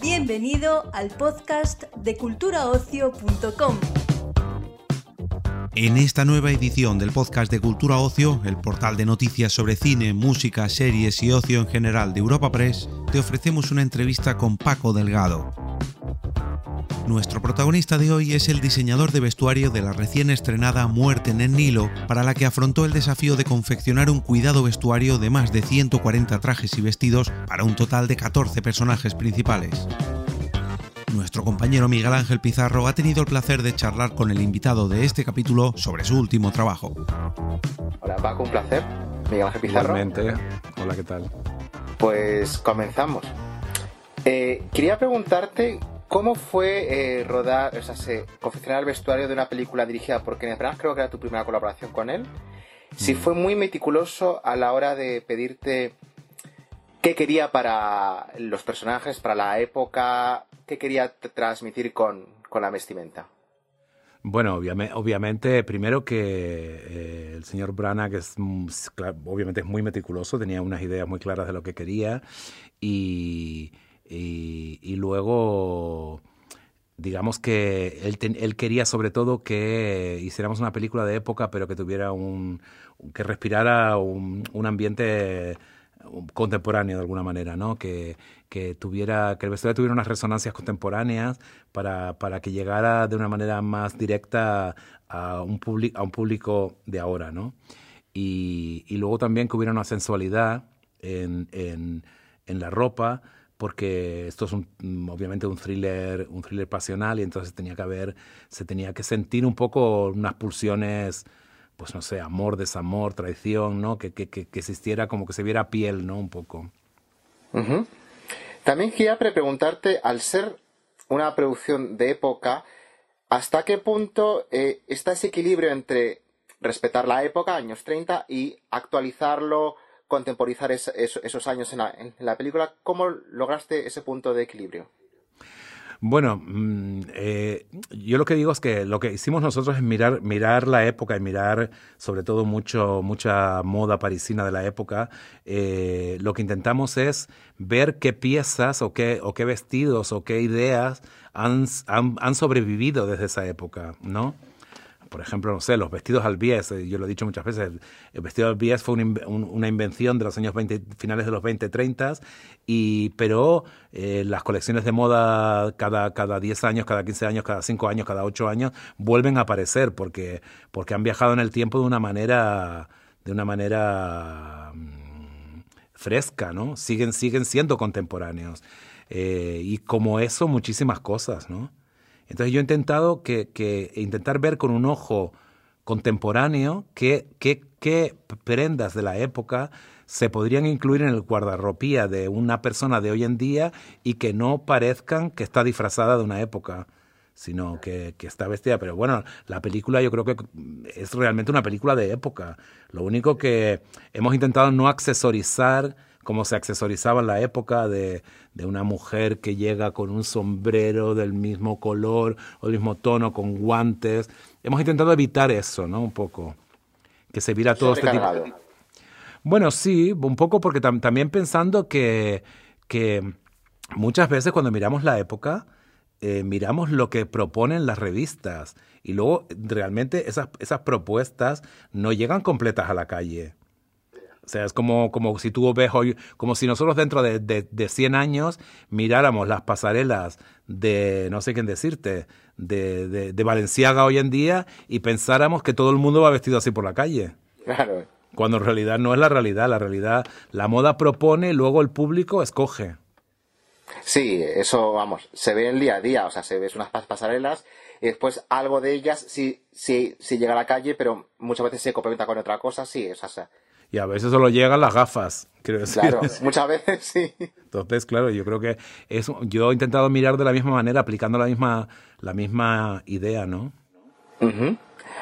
Bienvenido al podcast de culturaocio.com. En esta nueva edición del podcast de Cultura Ocio, el portal de noticias sobre cine, música, series y ocio en general de Europa Press, te ofrecemos una entrevista con Paco Delgado. Nuestro protagonista de hoy es el diseñador de vestuario de la recién estrenada Muerte en el Nilo, para la que afrontó el desafío de confeccionar un cuidado vestuario de más de 140 trajes y vestidos para un total de 14 personajes principales. Nuestro compañero Miguel Ángel Pizarro ha tenido el placer de charlar con el invitado de este capítulo sobre su último trabajo. Hola Paco, un placer. Miguel Ángel Pizarro. Igualmente. Hola, ¿qué tal? Pues comenzamos. Eh, quería preguntarte cómo fue eh, rodar, o sea, se, confeccionar el vestuario de una película dirigida por Kenneth Branagh, creo que era tu primera colaboración con él. Si Mm. fue muy meticuloso a la hora de pedirte qué quería para los personajes, para la época, qué quería transmitir con, con la vestimenta. Bueno, obviame- obviamente, primero que eh, el señor Branagh es, mm, obviamente es muy meticuloso, tenía unas ideas muy claras de lo que quería y, y- y luego, digamos que él, él quería sobre todo que hiciéramos una película de época, pero que tuviera un, que respirara un, un ambiente contemporáneo de alguna manera, ¿no? Que, que tuviera, que el vestuario tuviera unas resonancias contemporáneas para, para que llegara de una manera más directa a un, publi- a un público de ahora, ¿no? Y, y luego también que hubiera una sensualidad en, en, en la ropa, porque esto es un, mm, obviamente un thriller, un thriller pasional y entonces tenía que haber, se tenía que sentir un poco unas pulsiones, pues no sé, amor, desamor, traición, ¿no? Que, que, que, existiera como que se viera piel, ¿no? Un poco. También quería pre- preguntarte, al ser una producción de época, ¿hasta qué punto eh, está ese equilibrio entre respetar la época, años 30, y actualizarlo, contemporizar es- eso- esos años en la, en la película? ¿Cómo lograste ese punto de equilibrio? Bueno, mm, eh, yo lo que digo es que lo que hicimos nosotros es mirar, mirar la época y mirar sobre todo mucho, mucha moda parisina de la época. Eh, lo que intentamos es ver qué piezas o qué, o qué vestidos o qué ideas han, han, han sobrevivido desde esa época, ¿no? Por ejemplo, no sé, los vestidos al bies, eh, yo lo he dicho muchas veces, el, vestido al bies fue un- una invención de los años 20, finales de los 20, 30, y, pero eh, las colecciones de moda cada, cada 10 años, cada 15 años, cada 5 años, cada 8 años, vuelven a aparecer porque, porque han viajado en el tiempo de una manera, de una manera mm, fresca, ¿no? Siguen, siguen siendo contemporáneos. Eh, y como eso, muchísimas cosas, ¿no? Entonces yo he intentado que, intentar ver con un ojo contemporáneo qué prendas de la época se podrían incluir en el guardarropía de una persona de hoy en día y que no parezcan que está disfrazada de una época, sino que, que está vestida. Pero bueno, la película yo creo que es realmente una película de época. Lo único que hemos intentado no accesorizar como se accesorizaba la época de, de, una mujer que llega con un sombrero del mismo color o del mismo tono, con guantes. Hemos intentado evitar eso, ¿no? Un poco. Que se viera todo este tipo. Bueno, sí, un poco porque tam también pensando que, que muchas veces cuando miramos la época, eh, miramos lo que proponen las revistas y luego realmente esas, esas propuestas no llegan completas a la calle. O sea, es como, como si tú ves hoy, como si nosotros dentro de, de, de 100 años miráramos las pasarelas de, no sé quién decirte, de, de, de Valenciaga hoy en día y pensáramos que todo el mundo va vestido así por la calle. Claro. Cuando en realidad no es la realidad. La realidad, la moda propone, luego el público escoge. Sí, eso, vamos, se ve el día a día, o sea, se ven unas pasarelas y después algo de ellas sí, sí, sí llega a la calle, pero muchas veces se complementa con otra cosa, sí, o sea, y a veces solo llegan las gafas, decir. Claro, muchas veces sí. Entonces, claro, yo creo que es, yo he intentado mirar de la misma manera, aplicando la misma, la misma idea, ¿no? Uh -huh.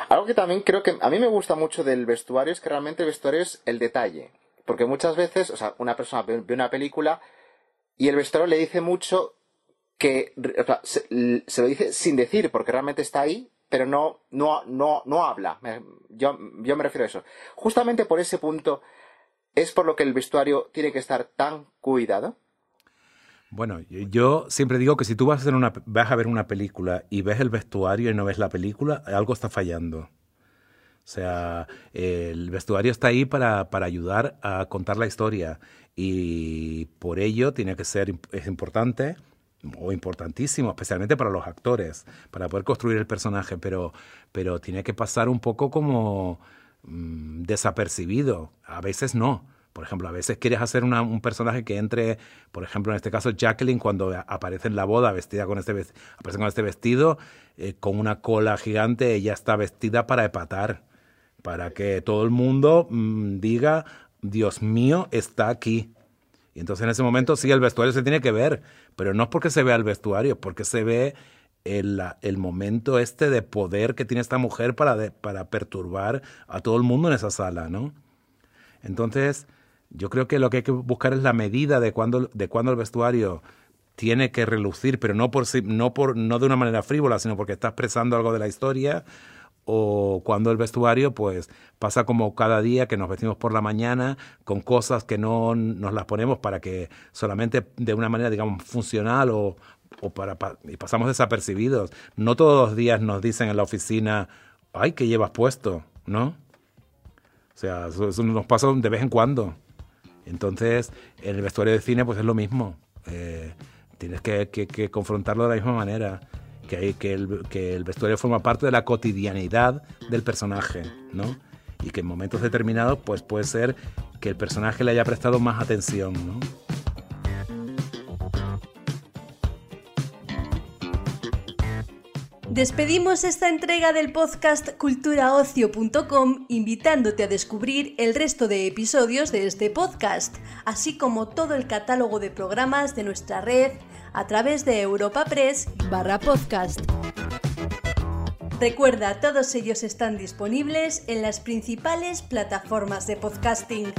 Algo que también creo que a mí me gusta mucho del vestuario es que realmente el vestuario es el detalle. Porque muchas veces, o sea, una persona ve una película y el vestuario le dice mucho que o sea, se, se, lo dice sin decir, porque realmente está ahí, pero no, no, no, no habla. Yo, yo me refiero a eso. Justamente por ese punto es por lo que el vestuario tiene que estar tan cuidado. Bueno, yo siempre digo que si tú vas a, hacer una, ver una película y ves el vestuario y no ves la película, algo está fallando. O sea, el vestuario está ahí para, para ayudar a contar la historia y por ello tiene que ser es importante o importantísimo, especialmente para los actores, para poder construir el personaje, pero, pero tiene que pasar un poco como mm, desapercibido. A veces no. Por ejemplo, a veces quieres hacer un personaje que entre, por ejemplo, en este caso Jacqueline, cuando aparece en la boda vestida con este, aparece con este vestido, eh, con una cola gigante, ella está vestida para epatar, para que todo el mundo mm, diga, Dios mío, está aquí. Y entonces en ese momento sí, el vestuario se tiene que ver, pero no es porque se vea el vestuario, porque se ve el, el momento este de poder que tiene esta mujer para, para perturbar a todo el mundo en esa sala, ¿no? Entonces, yo creo que lo que hay que buscar es la medida de cuando, de cuando el vestuario tiene que relucir, pero no por no por no de una manera frívola, sino porque está expresando algo de la historia o cuando el vestuario pues pasa como cada día que nos vestimos por la mañana con cosas que no nos las ponemos para que solamente de una manera digamos funcional o, o para, y pasamos desapercibidos. No todos los días nos dicen en la oficina, ay, ¿qué llevas puesto? ¿No? O sea, eso nos pasa de vez en cuando. Entonces, en el vestuario de cine, pues es lo mismo. Eh, tienes que, que, confrontarlo de la misma manera. Que, el, el vestuario forma parte de la cotidianidad del personaje, ¿no? Y que en momentos determinados, pues puede ser que el personaje le haya prestado más atención, ¿no? Despedimos esta entrega del podcast culturaocio.com invitándote a descubrir el resto de episodios de este podcast, así como todo el catálogo de programas de nuestra red a través de Europa Press barra podcast. Recuerda, todos ellos están disponibles en las principales plataformas de podcasting.